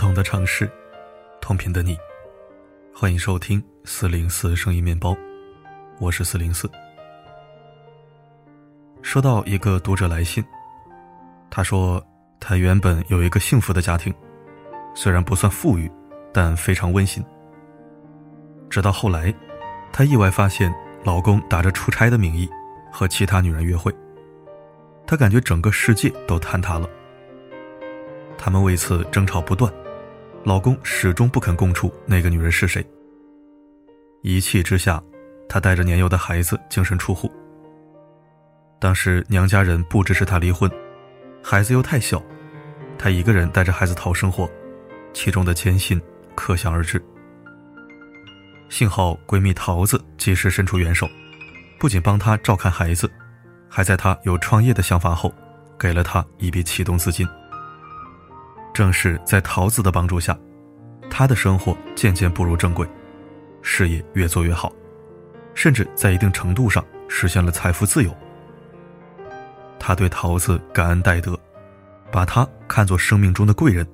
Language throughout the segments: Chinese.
不同的城市，同频的你，欢迎收听四零四声音面包，我是四零四。收到一个读者来信，他说他原本有一个幸福的家庭，虽然不算富裕，但非常温馨。直到后来，他意外发现老公打着出差的名义和其他女人约会，他感觉整个世界都坍塌了。他们为此争吵不断，老公始终不肯供出那个女人是谁。一气之下，她带着年幼的孩子净身出户。当时娘家人不支持她离婚，孩子又太小，她一个人带着孩子讨生活，其中的艰辛可想而知。幸好闺蜜桃子及时伸出援手，不仅帮她照看孩子，还在她有创业的想法后，给了她一笔启动资金。正是在桃子的帮助下，她的生活渐渐步入正轨，事业越做越好，甚至在一定程度上实现了财富自由。他对桃子感恩戴德，把他看作生命中的贵人。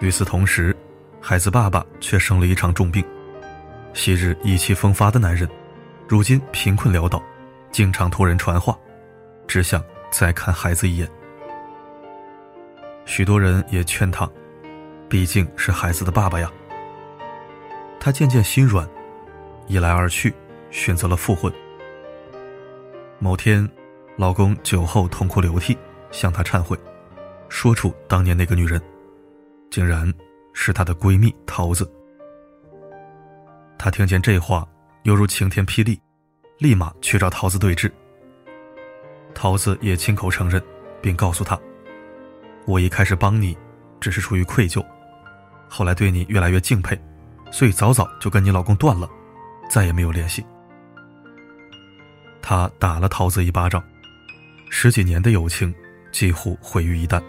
与此同时，孩子爸爸却生了一场重病，昔日意气风发的男人，如今贫困潦倒，经常托人传话，只想再看孩子一眼。许多人也劝他，毕竟是孩子的爸爸呀。他渐渐心软，一来二去，选择了复婚。某天，老公酒后痛哭流涕，向她忏悔，说出当年那个女人，竟然是她的闺蜜桃子。他听见这话，犹如晴天霹雳，立马去找桃子对峙。桃子也亲口承认，并告诉他。我一开始帮你，只是出于愧疚，后来对你越来越敬佩，所以早早就跟你老公断了，再也没有联系。他打了桃子一巴掌，十几年的友情几乎毁于一旦，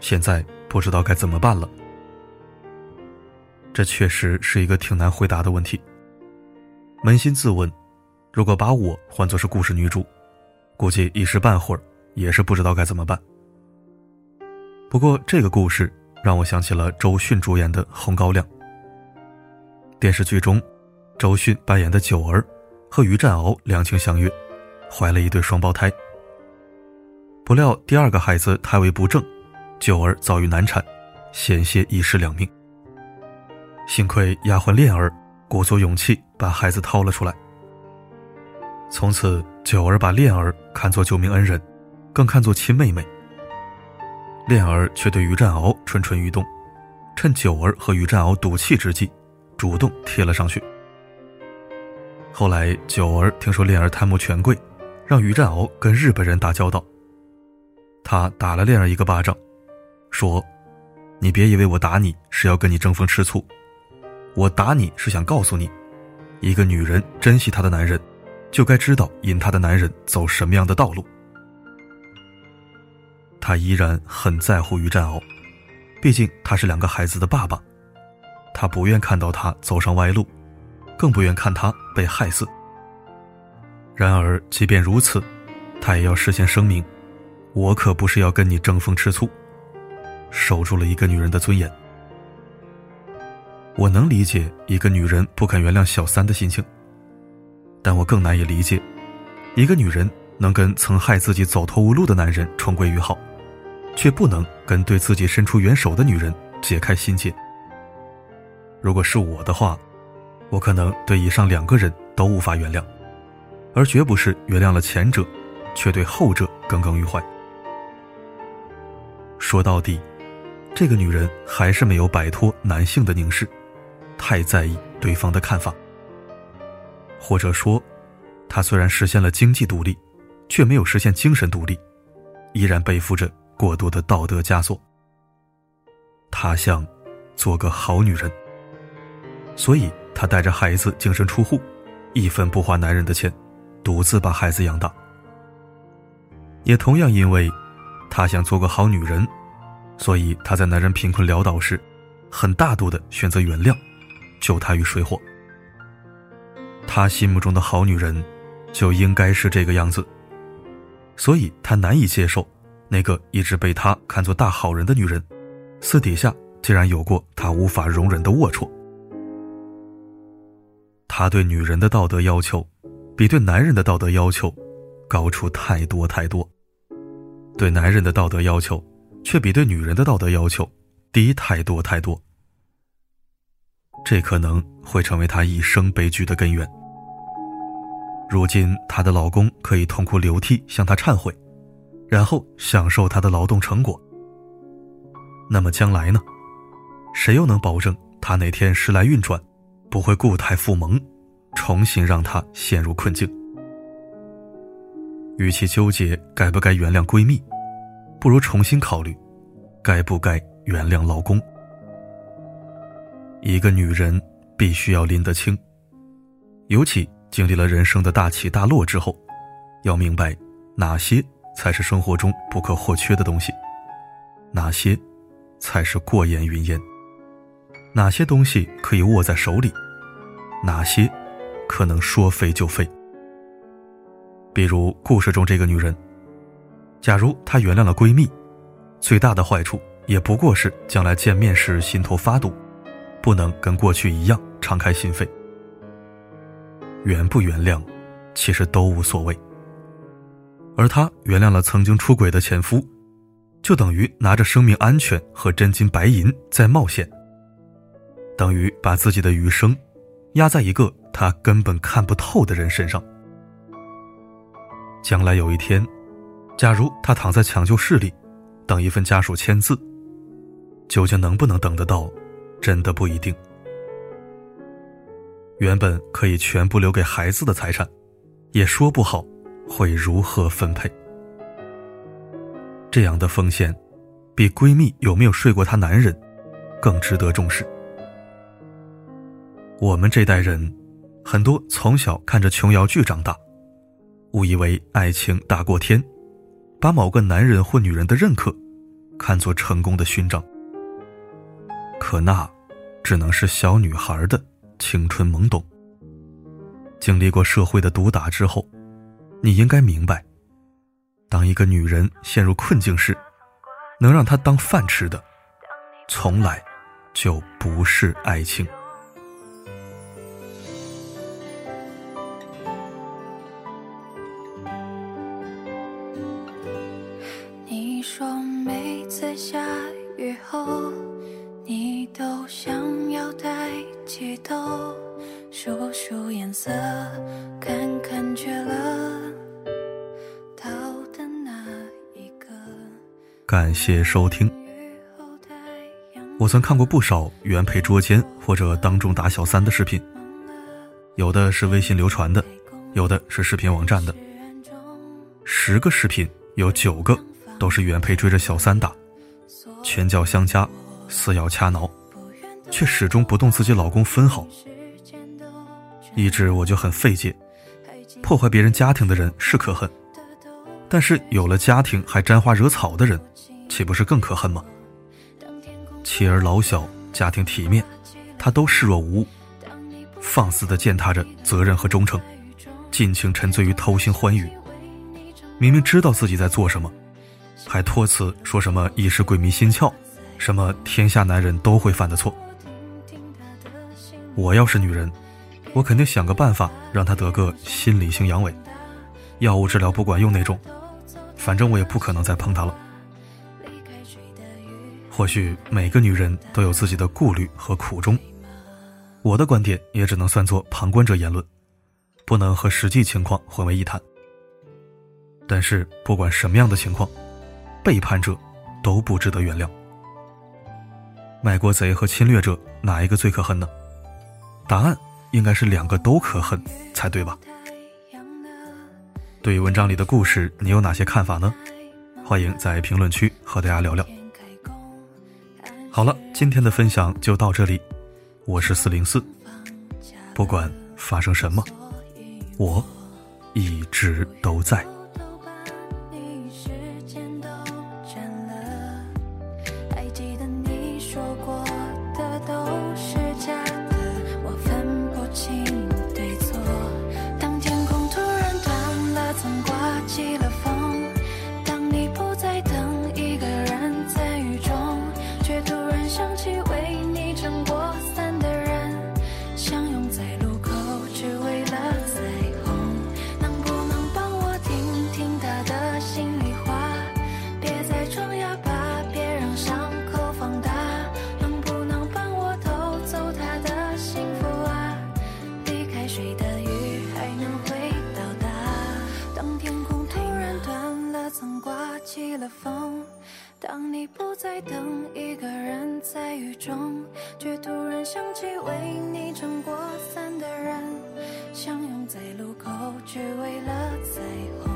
现在不知道该怎么办了。这确实是一个挺难回答的问题。扪心自问，如果把我换作是故事女主，估计一时半会儿也是不知道该怎么办。不过，这个故事让我想起了周迅主演的《红高粱》。电视剧中，周迅扮演的九儿和于占鳌两情相悦，怀了一对双胞胎。不料第二个孩子胎位不正，九儿遭遇难产，险些一尸两命。幸亏丫鬟恋儿鼓足勇气把孩子掏了出来。从此，九儿把恋儿看作救命恩人，更看作亲妹妹。恋儿却对于占鳌蠢蠢欲动，趁九儿和于占鳌赌气之际，主动贴了上去。后来九儿听说恋儿贪慕权贵，让于占鳌跟日本人打交道。他打了恋儿一个巴掌，说：“你别以为我打你是要跟你争风吃醋，我打你是想告诉你，一个女人珍惜她的男人，就该知道引她的男人走什么样的道路。”他依然很在乎于占鳌，毕竟他是两个孩子的爸爸，他不愿看到他走上歪路，更不愿看他被害死。然而，即便如此，他也要事先声明：我可不是要跟你争风吃醋，守住了一个女人的尊严。我能理解一个女人不肯原谅小三的心情，但我更难以理解，一个女人能跟曾害自己走投无路的男人重归于好。却不能跟对自己伸出援手的女人解开心结。如果是我的话，我可能对以上两个人都无法原谅，而绝不是原谅了前者，却对后者耿耿于怀。说到底，这个女人还是没有摆脱男性的凝视，太在意对方的看法，或者说，她虽然实现了经济独立，却没有实现精神独立，依然背负着。过多的道德枷锁。她想做个好女人，所以她带着孩子净身出户，一分不花男人的钱，独自把孩子养大。也同样因为她想做个好女人，所以她在男人贫困潦倒时，很大度的选择原谅，救他于水火。她心目中的好女人，就应该是这个样子，所以她难以接受。那个一直被他看作大好人的女人，私底下竟然有过他无法容忍的龌龊。他对女人的道德要求，比对男人的道德要求高出太多太多。对男人的道德要求，却比对女人的道德要求低太多太多。这可能会成为她一生悲剧的根源。如今，她的老公可以痛哭流涕向她忏悔，然后享受她的劳动成果。那么将来呢？谁又能保证她哪天时来运转，不会故态复萌，重新让她陷入困境？与其纠结该不该原谅闺蜜，不如重新考虑，该不该原谅老公。一个女人必须要拎得清，尤其经历了人生的大起大落之后，要明白哪些才是生活中不可或缺的东西，哪些才是过眼云烟，哪些东西可以握在手里，哪些可能说废就废。比如故事中这个女人，假如她原谅了闺蜜，最大的坏处也不过是将来见面时心头发堵。不能跟过去一样敞开心扉，原不原谅，其实都无所谓。而她原谅了曾经出轨的前夫，就等于拿着生命安全和真金白银在冒险，等于把自己的余生压在一个她根本看不透的人身上。将来有一天，假如她躺在抢救室里，等一份家属签字，究竟能不能等得到？真的不一定。原本可以全部留给孩子的财产，也说不好会如何分配。这样的风险，比闺蜜有没有睡过她男人更值得重视。我们这代人，很多从小看着琼瑶剧长大，误以为爱情大过天，把某个男人或女人的认可看作成功的勋章。可那，只能是小女孩的青春懵懂。经历过社会的毒打之后，你应该明白，当一个女人陷入困境时，能让她当饭吃的，从来就不是爱情。你说每次下感谢收听。我曾看过不少原配捉奸或者当众打小三的视频有的是微信流传的有的是视频网站的。十个视频有九个都是原配追着小三打拳脚相加撕咬掐挠，却始终不动自己老公分毫。一直我就很费解，破坏别人家庭的人是可恨，但是有了家庭还沾花惹草的人，岂不是更可恨吗？妻儿老小，家庭体面，他都视若无物，放肆的践踏着责任和忠诚，尽情沉醉于偷腥欢愉。明明知道自己在做什么，还托词说什么一时鬼迷心窍。什么天下男人都会犯的错？我要是女人，我肯定想个办法让他得个心理性阳痿，药物治疗不管用那种。反正我也不可能再碰他了。或许每个女人都有自己的顾虑和苦衷，我的观点也只能算作旁观者言论，不能和实际情况混为一谈。但是不管什么样的情况，背叛者都不值得原谅。卖国贼和侵略者哪一个最可恨呢？答案应该是两个都可恨才对吧？对于文章里的故事，你有哪些看法呢？欢迎在评论区和大家聊聊。好了，今天的分享就到这里，我是四零四，不管发生什么，我一直都在。起了风。当你不再等一个人在雨中，却突然想起为你撑过伞的人，相拥在路口，只为了彩虹。